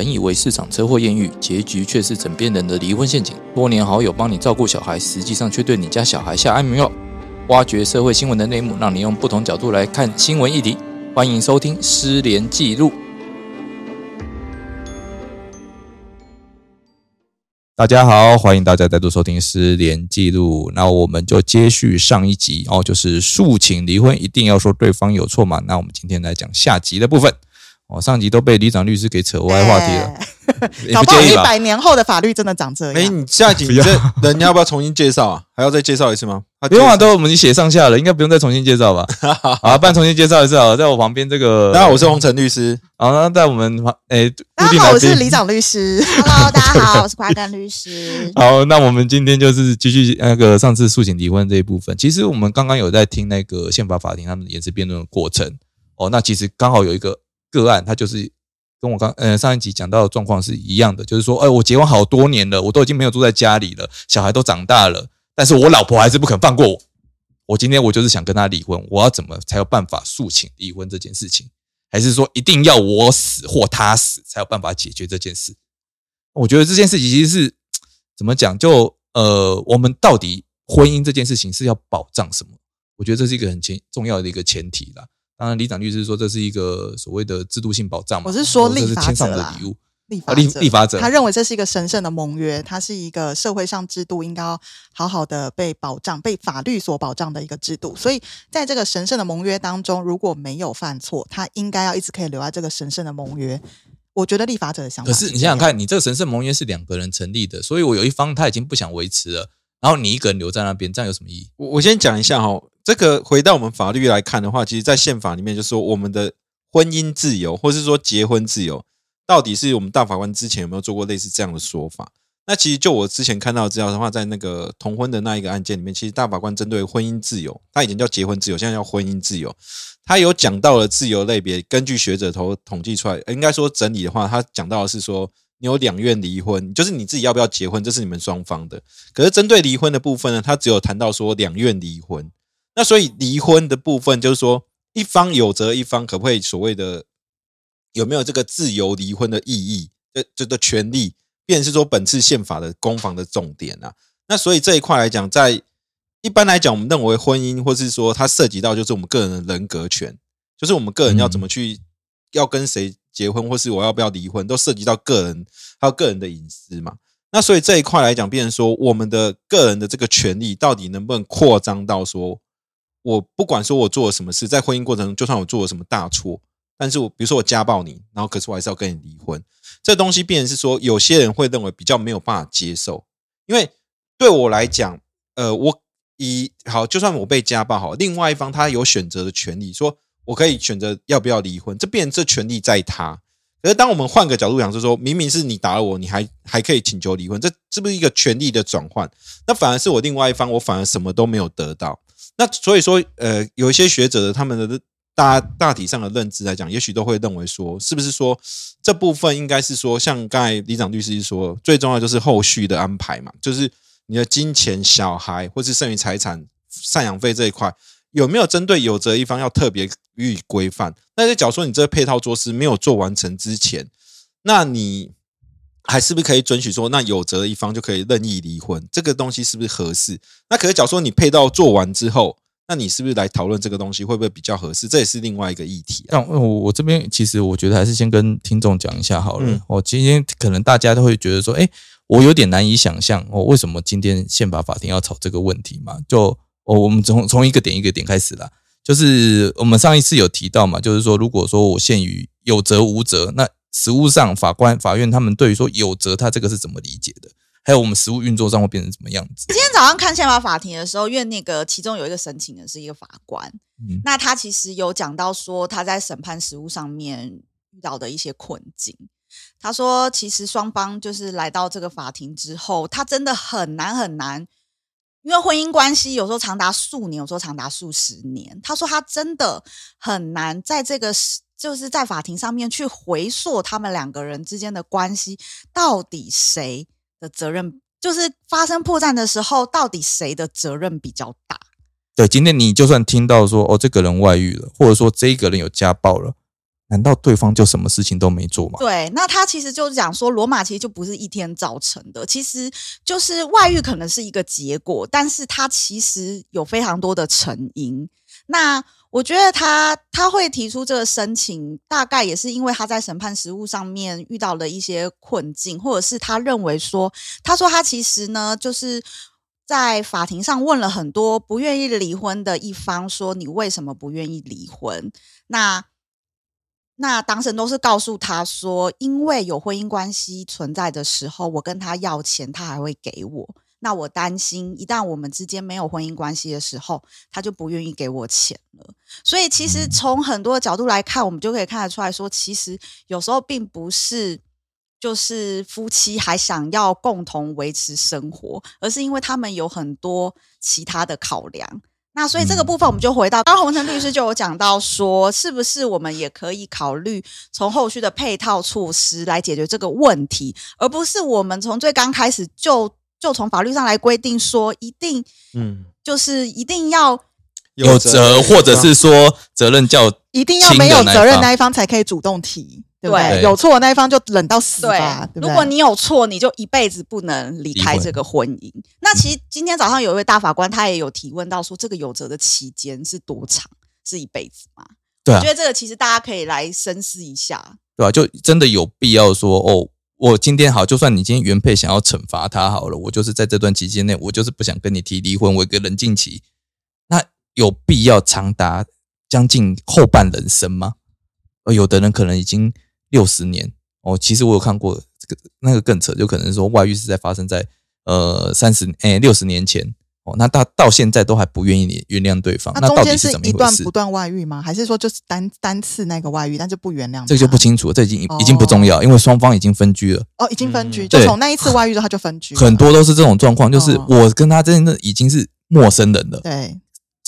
本以为市场车祸艳遇，结局却是枕边人的离婚陷阱。多年好友帮你照顾小孩，实际上却对你家小孩下安眠药。挖掘社会新闻的内幕，让你用不同角度来看新闻议题。欢迎收听《失联记录》。大家好，欢迎大家再度收听《失联记录》。那我们就接续上一集哦，就是诉请离婚，一定要说对方有错嘛？那我们今天来讲下集的部分。哦，上集都被李长律师给扯歪话题了，搞不好一百年后的法律真的长这样。哎，你下集 这人要不要重新介绍啊？还要再介绍一次吗？不用啊，都我们已经写上下了，应该不用再重新介绍吧？好，不然重新介绍一次啊，在我旁边这个，大家好，我是洪晨律师。好，那在我们旁，哎，大家好，我是李长律师。Hello，大家好，我是瓜根律师。好，那我们今天就是继续那个上次诉请离婚这一部分。其实我们刚刚有在听那个宪法法庭他们言辞辩论的过程。哦，那其实刚好有一个个案，它就是。跟我刚呃上一集讲到的状况是一样的，就是说，哎，我结婚好多年了，我都已经没有住在家里了，小孩都长大了，但是我老婆还是不肯放过我。我今天我就是想跟他离婚，我要怎么才有办法诉请离婚这件事情？还是说一定要我死或他死才有办法解决这件事？我觉得这件事情其实是 怎么讲？就呃，我们到底婚姻这件事情是要保障什么？我觉得这是一个很前重要的一个前提啦。当然，李长律师说这是一个所谓的制度性保障嘛？我是说立法者的礼物，立法立立法者，他认为这是一个神圣的盟约，它是一个社会上制度应该好好的被保障、被法律所保障的一个制度。所以，在这个神圣的盟约当中，如果没有犯错，他应该要一直可以留在这个神圣的盟约。我觉得立法者的想法，可是你想想看，你这个神圣盟约是两个人成立的，所以我有一方他已经不想维持了，然后你一个人留在那边，这样有什么意义？我我先讲一下哈。这个回到我们法律来看的话，其实，在宪法里面就说，我们的婚姻自由，或是说结婚自由，到底是我们大法官之前有没有做过类似这样的说法？那其实就我之前看到资料的话，在那个同婚的那一个案件里面，其实大法官针对婚姻自由，他以前叫结婚自由，现在叫婚姻自由，他有讲到了自由类别。根据学者头统计出来，应该说整理的话，他讲到的是说，你有两愿离婚，就是你自己要不要结婚，这是你们双方的。可是针对离婚的部分呢，他只有谈到说两愿离婚。那所以离婚的部分就是说，一方有责，一方可不可以所谓的有没有这个自由离婚的意义？这这个权利，便是说本次宪法的攻防的重点啊。那所以这一块来讲，在一般来讲，我们认为婚姻，或是说它涉及到就是我们个人的人格权，就是我们个人要怎么去要跟谁结婚，或是我要不要离婚，都涉及到个人还有个人的隐私嘛。那所以这一块来讲，变成说我们的个人的这个权利，到底能不能扩张到说？我不管说我做了什么事，在婚姻过程中，就算我做了什么大错，但是我比如说我家暴你，然后可是我还是要跟你离婚，这东西变成是说，有些人会认为比较没有办法接受，因为对我来讲，呃，我以好，就算我被家暴好，另外一方他有选择的权利，说我可以选择要不要离婚，这变这权利在他。可是当我们换个角度讲，是说明明是你打了我，你还还可以请求离婚，这是不是一个权利的转换？那反而是我另外一方，我反而什么都没有得到。那所以说，呃，有一些学者的他们的大大体上的认知来讲，也许都会认为说，是不是说这部分应该是说，像刚才李长律师说，最重要就是后续的安排嘛，就是你的金钱、小孩或是剩余财产、赡养费这一块，有没有针对有责一方要特别予以规范？那在假如说你这个配套措施没有做完成之前，那你。还是不是可以准许说，那有责的一方就可以任意离婚？这个东西是不是合适？那可是，假如说你配套做完之后，那你是不是来讨论这个东西会不会比较合适？这也是另外一个议题。那我我这边其实我觉得还是先跟听众讲一下好了。我今天可能大家都会觉得说，哎，我有点难以想象，我为什么今天宪法法庭要吵这个问题嘛？就我我们从从一个点一个点开始啦。就是我们上一次有提到嘛，就是说，如果说我限于有责无责，那实务上，法官、法院他们对于说有责，他这个是怎么理解的？还有我们实务运作上会变成什么样子？今天早上看宪法法庭的时候，因为那个其中有一个申请人是一个法官，那他其实有讲到说他在审判实务上面遇到的一些困境。他说，其实双方就是来到这个法庭之后，他真的很难很难，因为婚姻关系有时候长达数年，有时候长达数十年。他说他真的很难在这个时。就是在法庭上面去回溯他们两个人之间的关系，到底谁的责任？就是发生破绽的时候，到底谁的责任比较大？对，今天你就算听到说哦，这个人外遇了，或者说这个人有家暴了，难道对方就什么事情都没做吗？对，那他其实就是讲说，罗马其实就不是一天造成的，其实就是外遇可能是一个结果，但是它其实有非常多的成因。那我觉得他他会提出这个申请，大概也是因为他在审判实务上面遇到了一些困境，或者是他认为说，他说他其实呢，就是在法庭上问了很多不愿意离婚的一方，说你为什么不愿意离婚？那那当事人都是告诉他说，因为有婚姻关系存在的时候，我跟他要钱，他还会给我。那我担心，一旦我们之间没有婚姻关系的时候，他就不愿意给我钱了。所以，其实从很多角度来看，我们就可以看得出来说，其实有时候并不是就是夫妻还想要共同维持生活，而是因为他们有很多其他的考量。那所以这个部分我们就回到，刚洪成律师就有讲到说，是不是我们也可以考虑从后续的配套措施来解决这个问题，而不是我们从最刚开始就就从法律上来规定说，一定嗯，就是一定要有责，或者是说责任较一定要没有责任那一方才可以主动提。对，有错的那一方就忍到死吧。如果你有错，你就一辈子不能离开这个婚姻。那其实今天早上有一位大法官，他也有提问到说，这个有责的期间是多长？是一辈子吗？对，我觉得这个其实大家可以来深思一下。对啊，就真的有必要说哦，我今天好，就算你今天原配想要惩罚他好了，我就是在这段期间内，我就是不想跟你提离婚，我一个冷静期。那有必要长达将近后半人生吗？呃有的人可能已经。六十年哦，其实我有看过这个那个更扯，就可能说外遇是在发生在呃三十哎六十年前哦，那到到现在都还不愿意原谅对方，那中间是一段不断外遇吗？还是说就是单单次那个外遇，但是不原谅？这个就不清楚，这已经已经不重要，因为双方已经分居了。哦，已经分居，就从那一次外遇之后他就分居。很多都是这种状况，就是我跟他真的已经是陌生人了。对。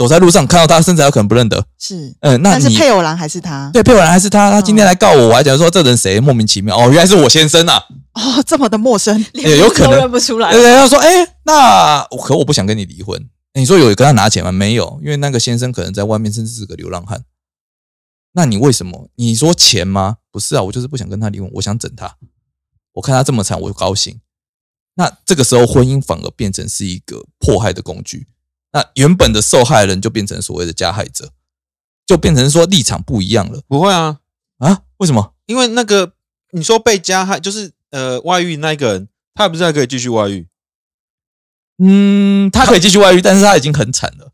走在路上看到他，身材，有可能不认得。是，嗯，那是配偶栏还是他？对，配偶栏还是他。他今天来告我，我还讲说这人谁莫名其妙。哦，原来是我先生啊！哦，这么的陌生，也有可能认不出来。对，他说：“哎，那可我不想跟你离婚。你说有跟他拿钱吗？没有，因为那个先生可能在外面，甚至是个流浪汉。那你为什么？你说钱吗？不是啊，我就是不想跟他离婚，我想整他。我看他这么惨，我就高兴。那这个时候，婚姻反而变成是一个迫害的工具。”那原本的受害人就变成所谓的加害者，就变成说立场不一样了。不会啊啊？为什么？因为那个你说被加害就是呃外遇那一个人，他不是还可以继续外遇？嗯，他可以继续外遇，但是他已经很惨了。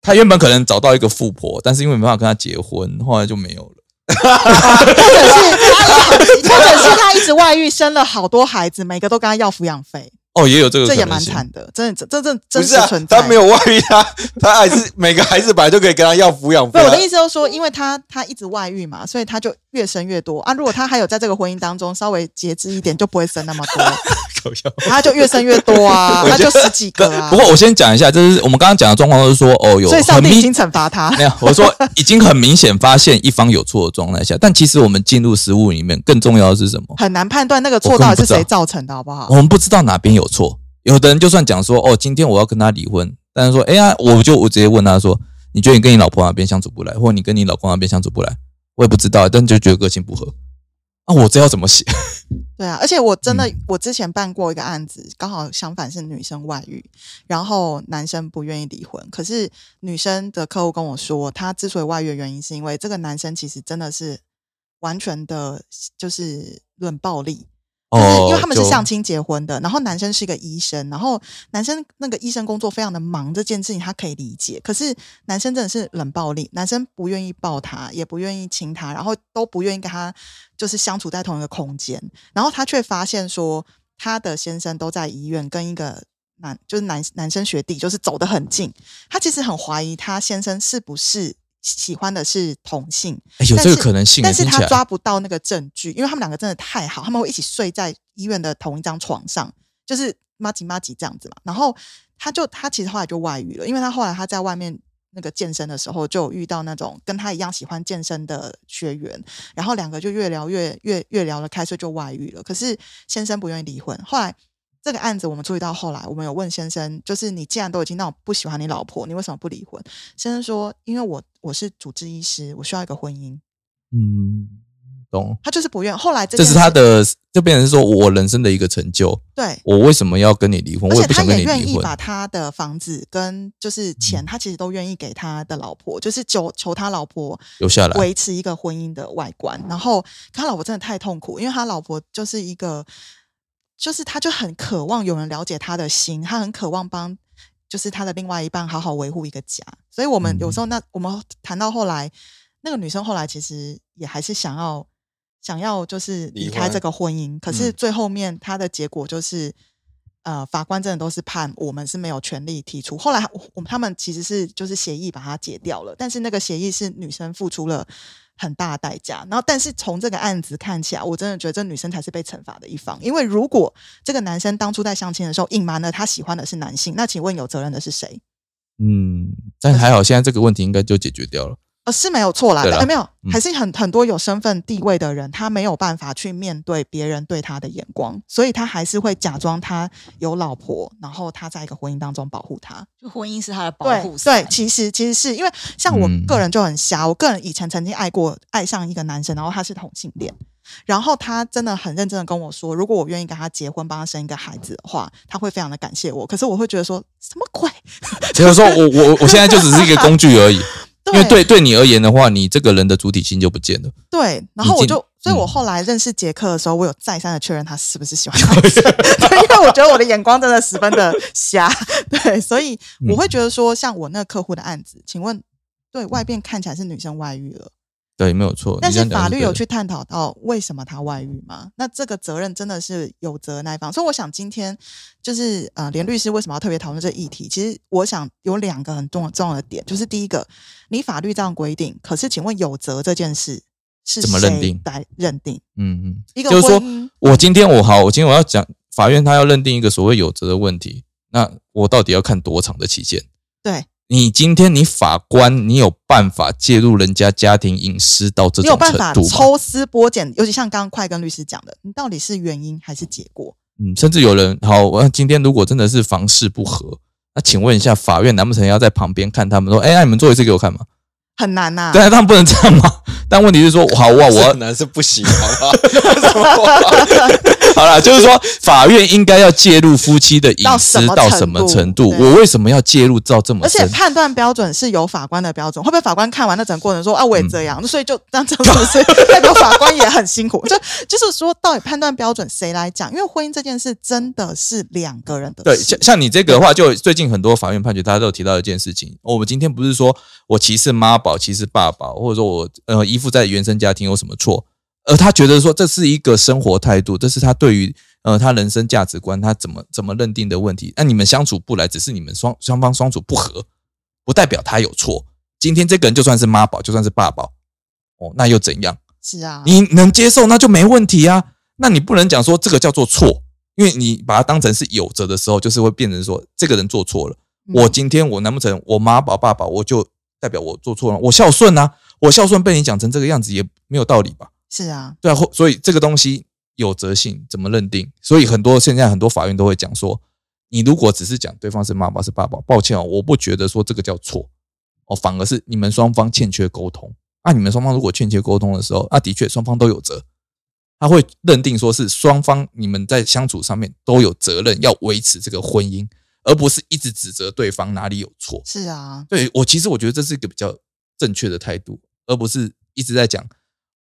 他原本可能找到一个富婆，但是因为没办法跟他结婚，后来就没有了。或者是，或者是他一直外遇，生了好多孩子，每个都跟他要抚养费。哦，也有这个，这也蛮惨的，真的，真真真实存在。他没有外遇，他他还是 每个孩子本来就可以跟他要抚养费。我的意思就是说，因为他他一直外遇嘛，所以他就越生越多啊。如果他还有在这个婚姻当中稍微节制一点，就不会生那么多。他 就越生越多啊，他就十几个啊。不过我先讲一下，就是我们刚刚讲的状况都是说，哦，有所以上帝已经惩罚他。没有，我说已经很明显发现一方有错的状态下，但其实我们进入实物里面，更重要的是什么？很难判断那个错到底是谁造成的，好不好？我们不知道哪边有错。有的人就算讲说，哦，今天我要跟他离婚，但是说，哎呀，我就我直接问他说，你觉得你跟你老婆那边相处不来，或者你跟你老公那边相处不来，我也不知道，但就觉得个性不合。啊，我这要怎么写？对啊，而且我真的，我之前办过一个案子，刚好相反是女生外遇，然后男生不愿意离婚。可是女生的客户跟我说，她之所以外遇的原因，是因为这个男生其实真的是完全的，就是冷暴力。就是因为他们是相亲结婚的，然后男生是一个医生，然后男生那个医生工作非常的忙，这件事情他可以理解。可是男生真的是冷暴力，男生不愿意抱他，也不愿意亲他，然后都不愿意跟他就是相处在同一个空间。然后他却发现说，他的先生都在医院跟一个男就是男男生学弟就是走得很近，他其实很怀疑他先生是不是。喜欢的是同性，有这个可能性，但是他抓不到那个证据，因为他们两个真的太好，他们会一起睡在医院的同一张床上，就是妈吉妈吉这样子嘛。然后他就他其实后来就外遇了，因为他后来他在外面那个健身的时候，就遇到那种跟他一样喜欢健身的学员，然后两个就越聊越越越聊得开，所以就外遇了。可是先生不愿意离婚，后来。这个案子我们注意到后来，我们有问先生，就是你既然都已经那种不喜欢你老婆，你为什么不离婚？先生说，因为我我是主治医师，我需要一个婚姻。嗯，懂。他就是不愿。后来这是他的，就变成说我人生的一个成就。对，我为什么要跟你离婚？而且他也愿意把他的房子跟就是钱，他其实都愿意给他的老婆，就是求求他老婆留下来，维持一个婚姻的外观。然后他老婆真的太痛苦，因为他老婆就是一个，就是他就很渴望有人了解他的心，他很渴望帮。就是他的另外一半好好维护一个家，所以我们有时候那我们谈到后来，那个女生后来其实也还是想要想要就是离开这个婚姻，可是最后面她的结果就是，呃，法官真的都是判我们是没有权利提出。后来我们他们其实是就是协议把它解掉了，但是那个协议是女生付出了。很大代价，然后但是从这个案子看起来，我真的觉得这女生才是被惩罚的一方，因为如果这个男生当初在相亲的时候隐瞒了他喜欢的是男性，那请问有责任的是谁？嗯，但还好，现在这个问题应该就解决掉了。呃，是没有错啦，哎，没有，还是很很多有身份地位的人，他没有办法去面对别人对他的眼光，所以他还是会假装他有老婆，然后他在一个婚姻当中保护他，就婚姻是他的保护。对，其实其实是因为像我个人就很瞎，我个人以前曾经爱过爱上一个男生，然后他是同性恋，然后他真的很认真的跟我说，如果我愿意跟他结婚，帮他生一个孩子的话，他会非常的感谢我。可是我会觉得说什么鬼？就是说我我我现在就只是一个工具而已。因为对对你而言的话，你这个人的主体性就不见了。对，然后我就，所以我后来认识杰克的时候，我有再三的确认他是不是喜欢男生，因为我觉得我的眼光真的十分的瞎。对，所以我会觉得说，像我那个客户的案子，请问，对外边看起来是女生外遇了。对，没有错。但是法律有去探讨到为什么他外遇吗？那这个责任真的是有责那一方。所以我想今天就是呃，连律师为什么要特别讨论这议题？其实我想有两个很重重要的点，就是第一个，你法律这样规定，可是请问有责这件事是怎么认定来认定？嗯嗯，一个就是说我今天我好，我今天我要讲法院他要认定一个所谓有责的问题，那我到底要看多长的期限？对。你今天你法官，你有办法介入人家家庭隐私到这种程度你有办法抽丝剥茧，尤其像刚刚快跟律师讲的，你到底是原因还是结果？嗯，甚至有人好，我今天如果真的是房事不合，那请问一下，法院难不成要在旁边看他们说，哎，那你们做一次给我看吗？很难呐，对啊，他们不能这样吗？但问题是说，好哇，我很难是不行，好吧？好了，就是说，法院应该要介入夫妻的隐私到什么程度？我为什么要介入到这么深？而且判断标准是由法官的标准，会不会法官看完那整个过程说啊，我也这样，所以就这样子，代表法官也很辛苦。就就是说，到底判断标准谁来讲？因为婚姻这件事真的是两个人的。对，像像你这个的话，就最近很多法院判决，大家都有提到一件事情。我们今天不是说我歧视妈宝，歧视爸爸，或者说我呃依附在原生家庭有什么错？而他觉得说这是一个生活态度，这是他对于呃他人生价值观，他怎么怎么认定的问题。那你们相处不来，只是你们双双方相处不和，不代表他有错。今天这个人就算是妈宝，就算是爸宝，哦，那又怎样？是啊，你能接受那就没问题啊。那你不能讲说这个叫做错，因为你把它当成是有责的时候，就是会变成说这个人做错了。我今天我难不成我妈宝爸宝，我就代表我做错了？我孝顺啊，我孝顺被你讲成这个样子也没有道理吧？是啊，对啊，所以这个东西有责性怎么认定？所以很多现在很多法院都会讲说，你如果只是讲对方是妈妈是爸爸，抱歉哦，我不觉得说这个叫错哦，反而是你们双方欠缺沟通。那你们双方如果欠缺沟通的时候，那的确双方都有责，他会认定说是双方你们在相处上面都有责任要维持这个婚姻，而不是一直指责对方哪里有错。是啊，对我其实我觉得这是一个比较正确的态度，而不是一直在讲。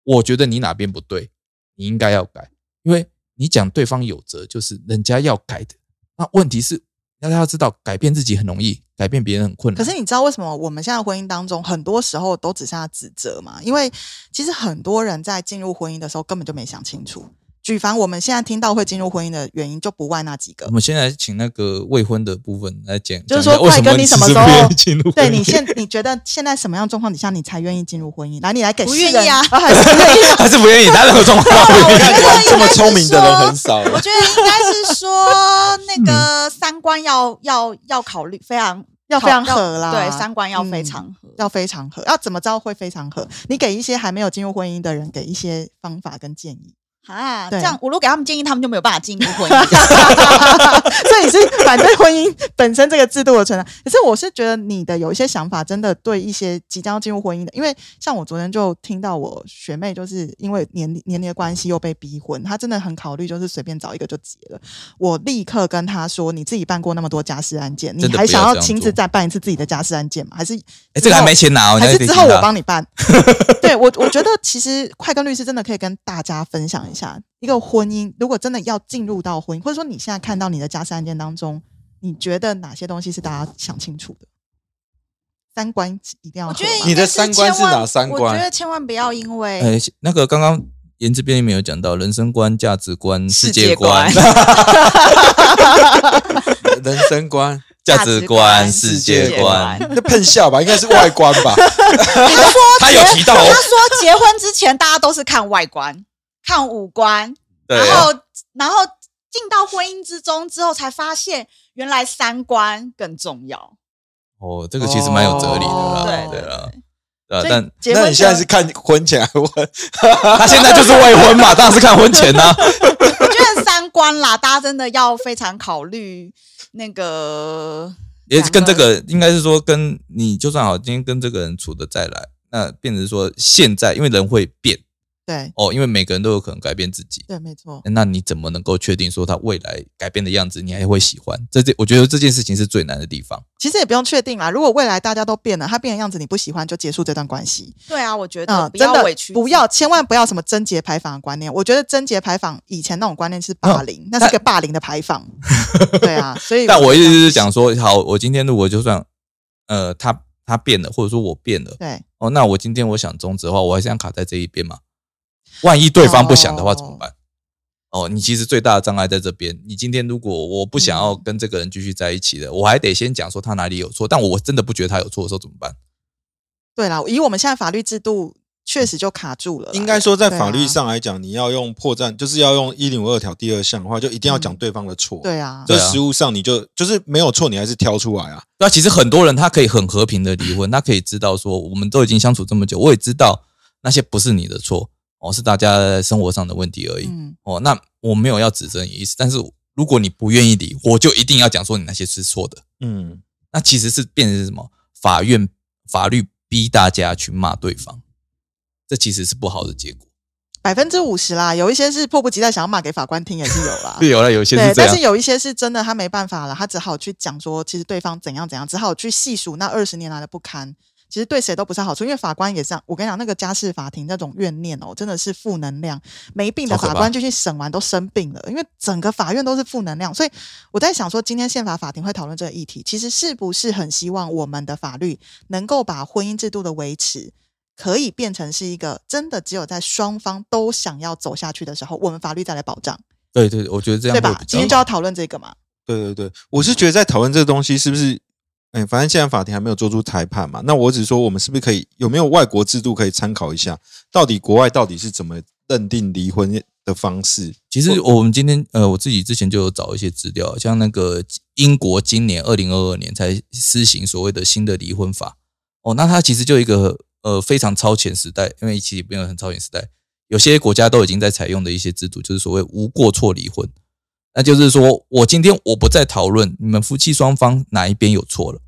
我觉得你哪边不对，你应该要改，因为你讲对方有责，就是人家要改的。那问题是，大家要知道，改变自己很容易，改变别人很困难。可是你知道为什么我们现在婚姻当中，很多时候都只剩下指责吗？因为其实很多人在进入婚姻的时候，根本就没想清楚。举凡我们现在听到会进入婚姻的原因，就不外那几个。我们现在请那个未婚的部分来讲，就是说，快跟你什么时候进入？对你现你觉得现在什么样状况底下你才愿意进入婚姻？来，你来给不愿意啊，还是不愿意？还是不愿意？哪种状况？这么聪明的人很少。我觉得应该是说，那个三观要要要考虑，非常要非常合啦。对，三观要非常合，要非常合。要怎么着会非常合？你给一些还没有进入婚姻的人，给一些方法跟建议。啊，这样我如果给他们建议，他们就没有办法进入婚姻。所以你是反对婚姻本身这个制度的存在。可是我是觉得你的有一些想法，真的对一些即将要进入婚姻的，因为像我昨天就听到我学妹就是因为年年龄的关系又被逼婚，她真的很考虑就是随便找一个就结了。我立刻跟她说：“你自己办过那么多家事案件，你还想要亲自再办一次自己的家事案件吗？还是哎，这个还没钱拿哦，还是之后我帮你。你办？对我，我觉得其实快跟律师真的可以跟大家分享一下，一个婚姻如果真的要进入到婚姻，或者说你现在看到你的家事案件当中，你觉得哪些东西是大家想清楚的？三观一定要我觉得你的三观是哪三观我觉得千万不要因为哎，那个刚刚言之辩里面有讲到人生观、价值观、世界界观、人生观、价值观、世界观。那喷笑吧，应该是外观吧？他说他有提到哦他说结婚之前大家都是看外观、看五官，然后然后进到婚姻之中之后，才发现原来三观更重要。哦，这个其实蛮有哲理的哦啦，对对啊，对啊所，以但那你现在是看婚前还是婚？他现在就是未婚嘛，当然是看婚前啊。我觉得三观啦，大家真的要非常考虑那个。也跟这个应该是说，跟你就算好，今天跟这个人处的再来，那变成说现在，因为人会变对哦，因为每个人都有可能改变自己，对，没错。那你怎么能够确定说他未来改变的样子你还会喜欢？这这，我觉得这件事情是最难的地方。其实也不用确定啦，如果未来大家都变了，他变的样子你不喜欢，就结束这段关系。对啊，我觉得嗯，真的要委屈，不要，千万不要什么贞洁牌坊的观念。我觉得贞洁牌坊以前那种观念是霸凌，那是个霸凌的牌坊。对啊，所以但我意思是讲说，好，我今天如果就算呃他他变了，或者说我变了，对哦，那我今天我想终止的话，我还是想卡在这一边嘛。万一对方不想的话哦怎么办？哦，你其实最大的障碍在这边。你今天如果我不想要跟这个人继续在一起的，我还得先讲说他哪里有错，但我真的不觉得他有错的时候怎么办？对啦，以我们现在法律制度，确实就卡住了。应该说，在法律上来讲，你要用破绽，就是要用一零五二条第二项的话，就一定要讲嗯对方的错。，对啊，这对啊实务上你就就是没有错，你还是挑出来啊。那其实很多人他可以很和平的离婚，他可以知道说我们都已经相处这么久，我也知道那些不是你的错哦，是大家生活上的问题而已。嗯，哦，那我没有要指责你的意思，但是如果你不愿意理，我就一定要讲说你那些是错的。嗯，那其实是变成是什么？法院法律逼大家去骂对方，这其实是不好的结果。百分之五十啦，有一些是迫不及待想要骂给法官听，也是有啦。是有了，有些对，是但是。有一些是真的，他没办法了，他只好去讲说，其实对方怎样怎样，只好去细数那二十年来的不堪。其实对谁都不是好处，因为法官也是这样。我跟你讲，那个家事法庭那种怨念哦，真的是负能量。没病的法官就去审完都生病了，因为整个法院都是负能量。所以我在想说，今天宪法法庭会讨论这个议题，其实是不是很希望我们的法律能够把婚姻制度的维持，可以变成是一个真的只有在双方都想要走下去的时候，我们法律再来保障，对对，我觉得这样对吧。今天就要讨论这个嘛。对对对，我是觉得在讨论这个东西是不是，哎，反正现在法庭还没有做出裁判嘛，那我只是说我们是不是可以有没有外国制度可以参考一下，到底国外到底是怎么认定离婚的方式？其实我们今天呃，我自己之前就有找一些资料，像那个英国今年二零二二年才施行所谓的新的离婚法哦，那它其实就一个呃非常超前时代，因为其实也不用很超前时代，有些国家都已经在采用的一些制度，就是所谓无过错离婚。那就是说我今天我不再讨论你们夫妻双方哪一边有错了，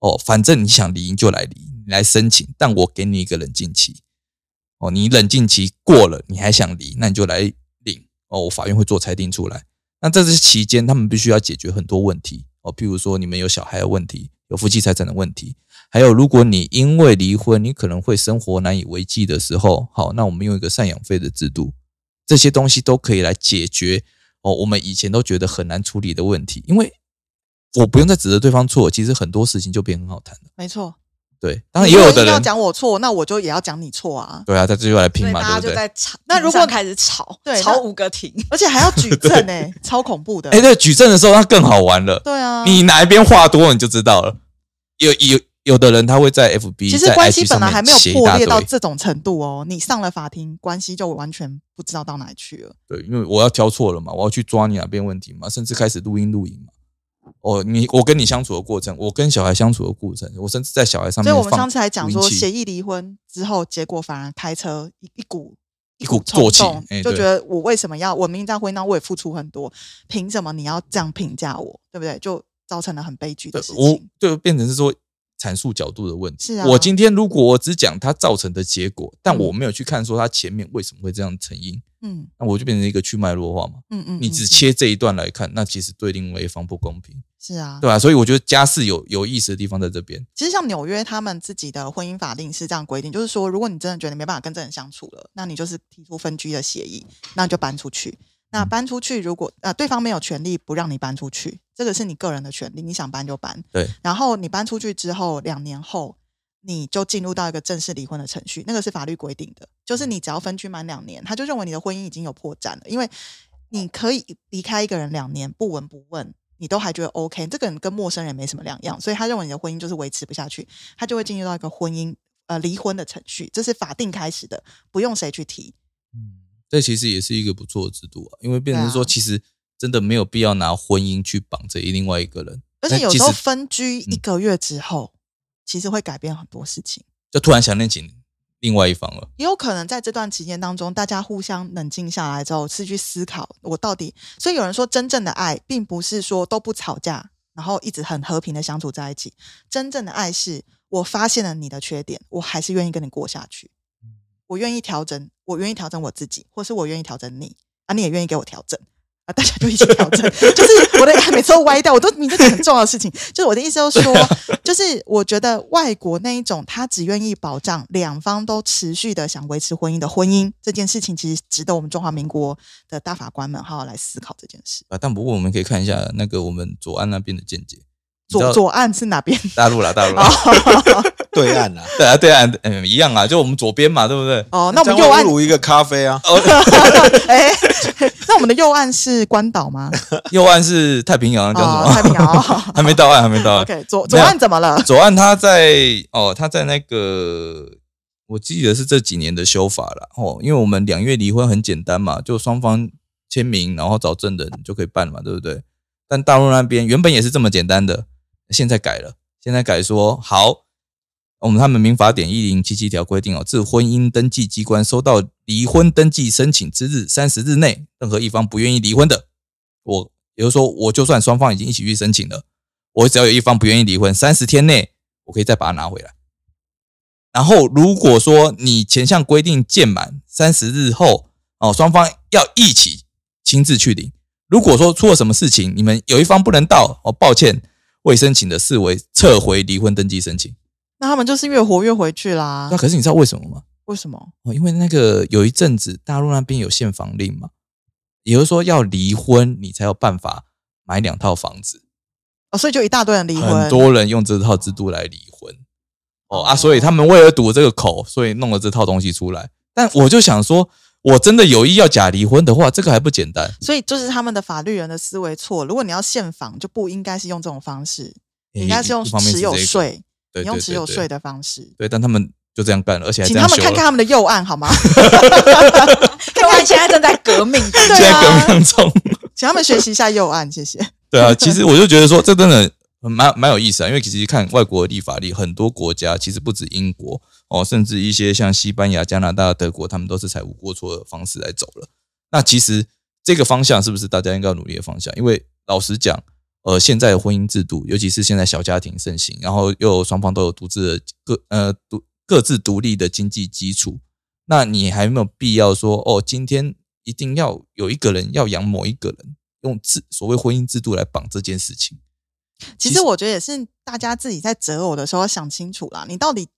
哦，反正你想离就来离，你来申请，但我给你一个冷静期，哦，你冷静期过了，你还想离，那你就来领，哦，我法院会做裁定出来。那在这期间，他们必须要解决很多问题，哦，譬如说你们有小孩的问题，有夫妻财产的问题，还有如果你因为离婚，你可能会生活难以为继的时候，好，那我们用一个赡养费的制度，这些东西都可以来解决。哦，我们以前都觉得很难处理的问题，因为我不用再指责对方错，其实很多事情就变很好谈了。没错，对，当然也有的人，讲我错，那我就也要讲你错啊，对啊，他这就来拼嘛，大家就对不对？在吵。那如果开始吵，吵对吵五个停，而且还要举 证哎、超恐怖的。哎，对，举证的时候那更好玩了，对啊，你哪一边话多你就知道了。有有有的人他会在 FB 其实关系本来还没有破裂到这种程度哦，你上了法庭，关系就完全不知道到哪里去了。对，因为我要挑错了嘛，我要去抓你哪边问题嘛，甚至开始录音录影嘛。哦，你我跟你相处的过程，我跟小孩相处的过程，我甚至在小孩上面所以我们上次还讲说，协议离婚之后，结果反而开车一一股一股冲作气就觉得我为什么要我明明在婚姻当中我也付出很多，凭什么你要这样评价我，对不对？就造成了很悲剧的事我情。就变成是说阐述角度的问题。是啊我今天如果我只讲它造成的结果，但嗯我没有去看说它前面为什么会这样成因，嗯那我就变成一个去脉络化嘛。嗯嗯，你只嗯切这一段来看，那其实对另外一方不公平，是啊，对吧、所以我觉得家事有有意思的地方在这边。其实像纽约他们自己的婚姻法令是这样规定，就是说，如果你真的觉得没办法跟这人相处了，那你就是提出分居的协议，那你就搬出去。那搬出去，如果呃对方没有权利不让你搬出去，这个是你个人的权利，你想搬就搬。对，然后你搬出去之后，两年后你就进入到一个正式离婚的程序，那个是法律规定的，就是你只要分居满两年，他就认为你的婚姻已经有破绽了，因为你可以离开一个人两年不闻不问，你都还觉得 OK，这个人跟陌生人没什么两样，所以他认为你的婚姻就是维持不下去，他就会进入到一个婚姻呃离婚的程序，这是法定开始的，不用谁去提。嗯，这其实也是一个不错的制度啊，因为变成说，其实真的没有必要拿婚姻去绑着另外一个人，而且有时候分居一个月之后，其实会改变很多事情。就突然想念起另外一方了。也有可能在这段期间当中，大家互相冷静下来之后，是去思考我到底。所以有人说，真正的爱并不是说都不吵架，然后一直很和平的相处在一起。真正的爱是我发现了你的缺点，我还是愿意跟你过下去。我愿意调整，我愿意调整我自己，或是我愿意调整你啊，你也愿意给我调整啊，大家就一起调整。就是我的每次都歪掉，我都你这个很重要的事情。就是我的意思就是说，就是我觉得外国那一种，他只愿意保障两方都持续的想维持婚姻的婚姻这件事情，其实值得我们中华民国的大法官们好好来思考这件事。啊，但不过我们可以看一下那个我们左岸那边的见解。左左岸是哪边？大陆啦，大陆啦，对岸啊，对啊，对岸，嗯，一样啊，就我们左边嘛，对不对？哦，那我们右岸，会侮辱一个咖啡啊，哎，那我们的右岸是关岛吗？右岸是太平洋，叫什哦，么？太平洋。哦还没到岸，还没到岸。OK，左左岸怎么了？左岸他在哦，他在那个，我记得是这几年的修法了哦，因为我们两月离婚很简单嘛，就双方签名，然后找证人就可以办嘛，对不对？但大陆那边原本也是这么简单的，现在改了，现在改说好，我们他们民法典一零七七条规定哦，自婚姻登记机关收到离婚登记申请之日三十日内，任何一方不愿意离婚的，我也就是说，我就算双方已经一起去申请了。我只要有一方不愿意离婚，三十天内我可以再把它拿回来。然后如果说你前项规定届满三十日后，哦，双方要一起亲自去领。如果说出了什么事情，你们有一方不能到，哦，抱歉，未申请的视为撤回离婚登记申请。那他们就是越活越回去啦那。可是你知道为什么吗？为什么？哦，因为那个有一阵子大陆那边有限房令嘛，也就是说要离婚你才有办法买两套房子。哦，所以就一大堆人离婚。很多人用这套制度来离婚。哦啊，哦所以他们为了堵这个口，所以弄了这套东西出来。但我就想说，我真的有意要假离婚的话，这个还不简单？所以就是他们的法律人的思维错。如果你要限房，就不应该是用这种方式，你应该是用持有这个，税，对你用持有税的，方式。对，但他们就这样干了，而且还请。他们看看他们的右岸好吗？看看现在正在革命，对现在啊革命中，请他们学习一下右岸，谢谢。对啊，其实我就觉得说，这真的蛮蛮有意思啊，因为其实看外国的立法例，很多国家其实不止英国哦，甚至一些像西班牙、加拿大、德国，他们都是采无过错的方式来走了。那其实这个方向是不是大家应该要努力的方向？因为老实讲，呃，现在的婚姻制度，尤其是现在小家庭盛行，然后又双方都有独自的各呃独各自独立的经济基础，那你还没有必要说哦，今天一定要有一个人要养某一个人，用制所谓婚姻制度来绑这件事情。其实我觉得也是大家自己在择偶的时候要想清楚啦，你到底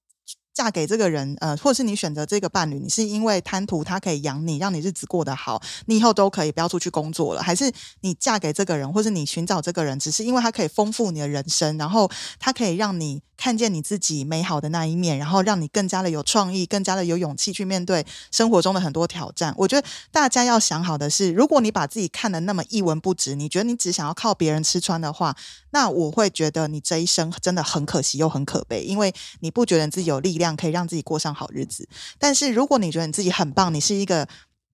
嫁给这个人，呃，或是你选择这个伴侣，你是因为贪图他可以养你，让你日子过得好，你以后都可以不要出去工作了，还是你嫁给这个人，或是你寻找这个人，只是因为他可以丰富你的人生，然后他可以让你看见你自己美好的那一面，然后让你更加的有创意，更加的有勇气去面对生活中的很多挑战。我觉得大家要想好的是，如果你把自己看得那么一文不值，你觉得你只想要靠别人吃穿的话，那我会觉得你这一生真的很可惜又很可悲，因为你不觉得你自己有力量可以让自己过上好日子。但是如果你觉得你自己很棒，你是一个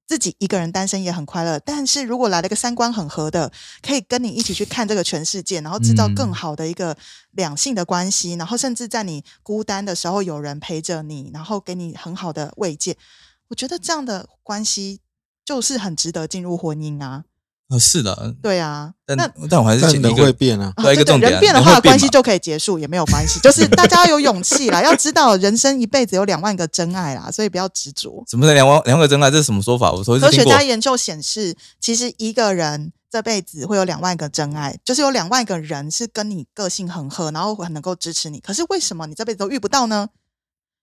自己一个人单身也很快乐，但是如果来了一个三观很合的，可以跟你一起去看这个全世界，然后制造更嗯好的一个两性的关系，然后甚至在你孤单的时候有人陪着你，然后给你很好的慰藉。我觉得这样的关系就是很值得进入婚姻啊。啊，是的，对啊，但那但我还是但人请一个会变啊，对一个重点啊人变的话，关系就可以结束，也没有关系。就是大家要有勇气啦，要知道人生一辈子有两万个真爱啦，所以不要执着。什么是两万两个真爱？这是什么说法？我说科学家。研究显示，其实一个人这辈子会有两万个真爱，就是有两万个人是跟你个性很合，然后很能够支持你。可是为什么你这辈子都遇不到呢？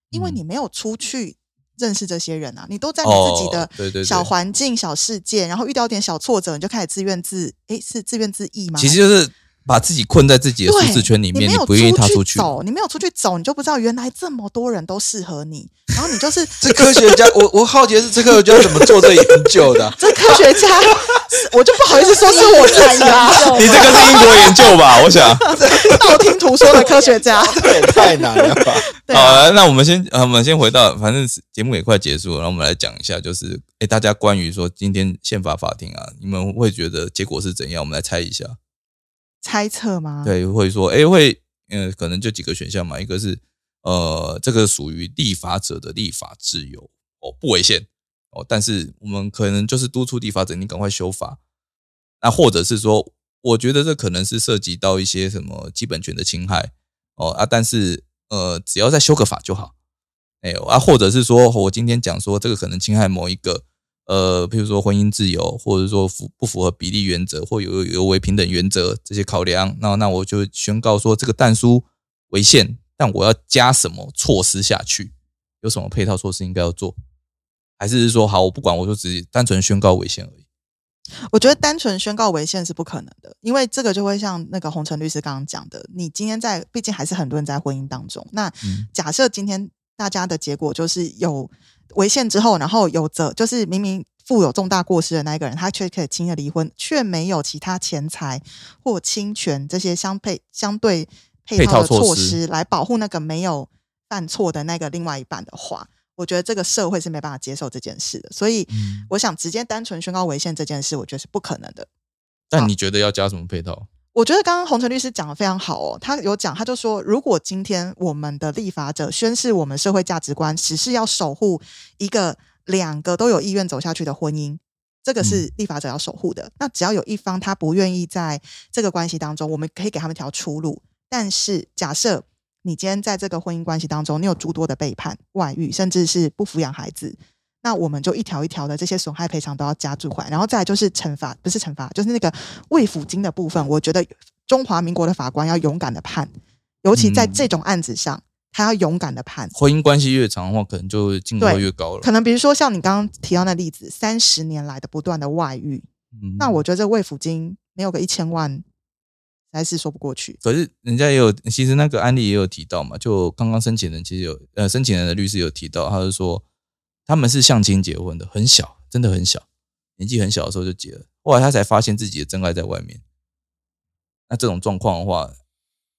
因为嗯你没有出去认识这些人啊，你都在你自己的小环境、小世界，然后遇到点小挫折，你就开始自怨自哎，是自怨自艾吗？其实就是把自己困在自己的舒适圈里面，你不愿意踏出出去。走，你没有出去走，你就不知道原来这么多人都适合你，然后你就是 这科学家，我我好奇的是这科学家怎么做这研究的啊？这科学家，我就不好意思说是我自己啦，你这个是英国研究吧？我想。道听途说的科学家。这也太难了吧？啊，好了，那我们先，呃我们先回到，反正节目也快结束了，然后我们来讲一下，就是，哎，大家关于说今天宪法法庭啊，你们会觉得结果是怎样？我们来猜一下。猜测吗？，对，会说，哎，会，呃，可能就几个选项嘛，一个是，呃，这个属于立法者的立法自由，哦，不违宪，哦，但是我们可能就是督促立法者，你赶快修法。那或者是说，我觉得这可能是涉及到一些什么基本权的侵害，哦啊，但是呃，只要再修个法就好。哎、啊，或者是说我今天讲说这个可能侵害某一个呃，譬如说婚姻自由，或者说符不符合比例原则，或有有违平等原则这些考量，那那我就宣告说这个但书违宪，但我要加什么措施下去？有什么配套措施应该要做？还是说好，我不管，我就只单纯宣告违宪而已？我觉得单纯宣告违宪是不可能的，因为这个就会像那个洪晨律师刚刚讲的，你今天在，毕竟还是很多人在婚姻当中。那嗯假设今天大家的结果就是有违宪之后，然后有责，就是明明负有重大过失的那一个人，他却可以轻易地离婚，却没有其他钱财或侵权这些相配相对配配套套的措措施施来保护那个没有犯错的那个另外一半的话，我觉得这个社会是没办法接受这件事的。所以，嗯我想直接单纯宣告违宪这件事，我觉得是不可能的。但你觉得要加什么配套？我觉得刚刚洪晨律师讲的非常好哦，他有讲，他就说，如果今天我们的立法者宣示我们社会价值观，只是要守护一个两个都有意愿走下去的婚姻，这个是立法者要守护的。那只要有一方他不愿意在这个关系当中，我们可以给他们一条出路。但是假设你今天在这个婚姻关系当中，你有诸多的背叛、外遇，甚至是不抚养孩子，那我们就一条一条的这些损害赔偿都要加注回来，然后再来就是惩罚，不是惩罚，就是那个慰抚金的部分。我觉得中华民国的法官要勇敢的判，尤其在嗯这种案子上，他要勇敢的判。婚姻关系越长的话，可能就金额越高了。可能比如说像你刚刚提到那例子，三十年来的不断的外遇，嗯那我觉得这慰抚金没有个一千万，还是说不过去。可是人家也有，其实那个案例也有提到嘛，就刚刚申请人其实有，呃，申请人的律师有提到，他是说他们是相亲结婚的，很小，真的很小，年纪很小的时候就结了，后来他才发现自己的真爱在外面。那这种状况的话，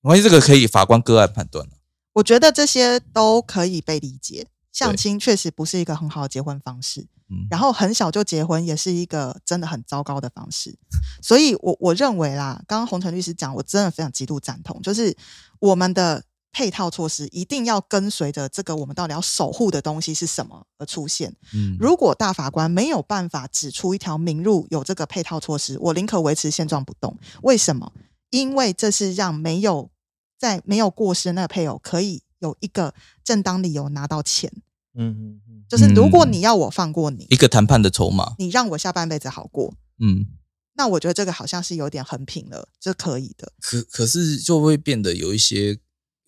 没关系，这个可以法官个案判断我觉得这些都可以被理解。相亲确实不是一个很好的结婚方式，嗯，然后很小就结婚也是一个真的很糟糕的方式。所以我我认为啦，刚刚洪晨律师讲，我真的非常极度赞同，就是我们的配套措施一定要跟随着这个我们到底要守护的东西是什么而出现。嗯如果大法官没有办法指出一条明路有这个配套措施，我宁可维持现状不动。为什么？因为这是让没有在没有过失的那个配偶可以有一个正当理由拿到钱。嗯嗯嗯，就是如果嗯你要我放过你，一个谈判的筹码，你让我下半辈子好过，嗯，那我觉得这个好像是有点横平了，这可以的。可可是就会变得有一些，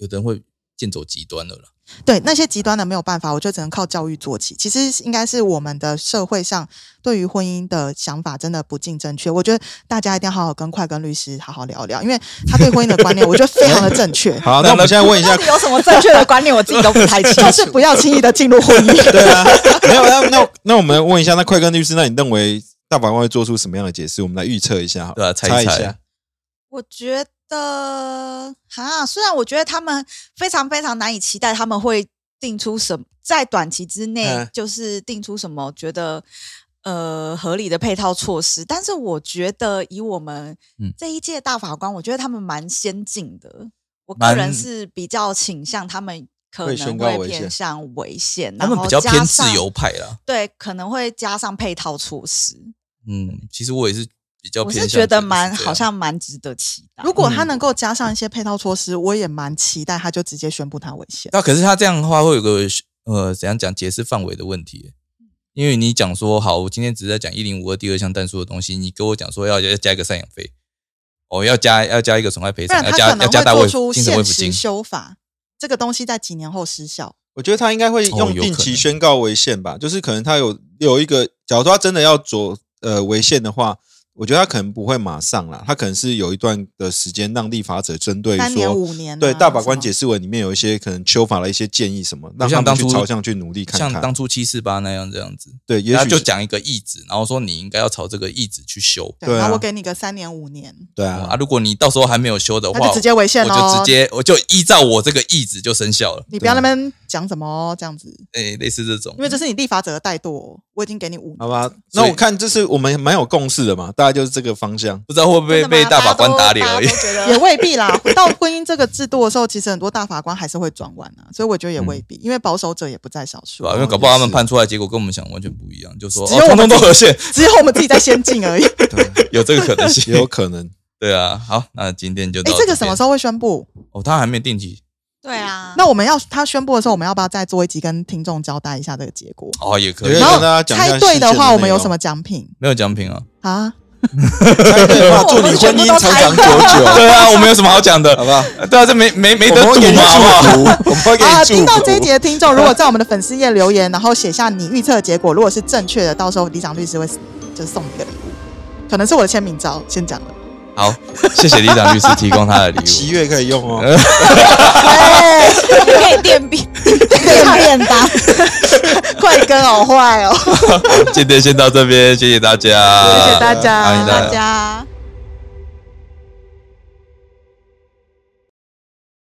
有的人会剑走极端了啦。对那些极端的没有办法，我觉得只能靠教育做起。其实应该是我们的社会上对于婚姻的想法真的不尽正确。我觉得大家一定要好好跟快跟律师好好聊聊，因为他对婚姻的观念，我觉得非常的正确。好，那我们现在问一下 有什么正确的观念，我自己都不太清楚。就是不要轻易的进入婚姻。对啊，没有，那那那我们问一下，那快跟律师，那你认为大法官会做出什么样的解释？我们来预测一下好了，对啊猜猜一下。我觉得哈，虽然我觉得他们非常非常难以期待他们会定出什么，在短期之内嗯就是定出什么觉得呃合理的配套措施，但是我觉得以我们嗯这一届大法官，我觉得他们蛮先进的。我个人是比较倾向他们可能会偏向违宪，他们然后比较偏自由，派啦。对，可能会加上配套措施。嗯，其实我也是比较我偏向是觉得蛮好像蛮值得期待。如果他能够加上一些配套措施，我也蛮期待他就直接宣布他违宪。那可是他这样的话会有个呃怎样讲解释范围的问题，因为你讲说好，我今天只是在讲一零五二第二项弹数的东西，你跟我讲说要要加一个赡养费，哦要加要加一个损害赔偿，他要加要可能会加大卫做出精神慰限时抚金，修法，这个东西在几年后失效。我觉得他应该会哦用定期宣告违宪吧，就是可能他有有一个，假如说他真的要做呃违宪的话，我觉得他可能不会马上啦，他可能是有一段的时间让立法者针对三年说。五年啊、对大法官解释文里面有一些可能修法的一些建议什么，让他们去像当初朝向去努力看看像看。当初七四八那样这样子，对，也他许就是讲一个意旨，然后说你应该要朝这个意旨去修。对，对啊然后我给你个三年五年，对啊，啊，如果你到时候还没有修的话，那就直接违宪我咯就直接我就依照我这个意旨就生效了。你不要那边讲什么哦这样子，诶，类似这种因，为这是你立法者的怠惰哦，我已经给你五年。好吧，所以那我看这是我们蛮有共识的嘛，大概就是这个方向。不知道会不会被大法官打脸而已也未必啦，回到婚姻这个制度的时候，其实很多大法官还是会转弯啊，所以我觉得也未必，因为保守者也不在少数啊？因为搞不好他们判出来结果跟我们想的完全不一样，就说只有我们通都合宪，只有我们自己在先进而已。有这个可能性也。有可能。对啊，好，那今天就哎到，这个什么时候？会宣布？哦，他还没定期对啊，那我们要他宣布的时候，我们要不要再做一集跟听众交代一下这个结果？哦，也可以。猜对的话，我们有什么奖品没有奖品啊？啊？猜对的话，祝你婚姻长长久久，对啊，我们有什么好讲的？好不好？对啊，这没没没得赌嘛，好不好？我们会给啊，你祝听到这一福集。的听众，如果在我们的粉丝页留言，然后写下你预测结果，如果是正确的，到时候李长律师会就送你一个礼物，可能是我的签名照，先讲了。好，谢谢李长律师提供他的礼物。七月可以用哦。哎，也可以垫便垫便当，快跟好坏哦，今天先到这边，谢谢大家，谢谢大家欢迎大家。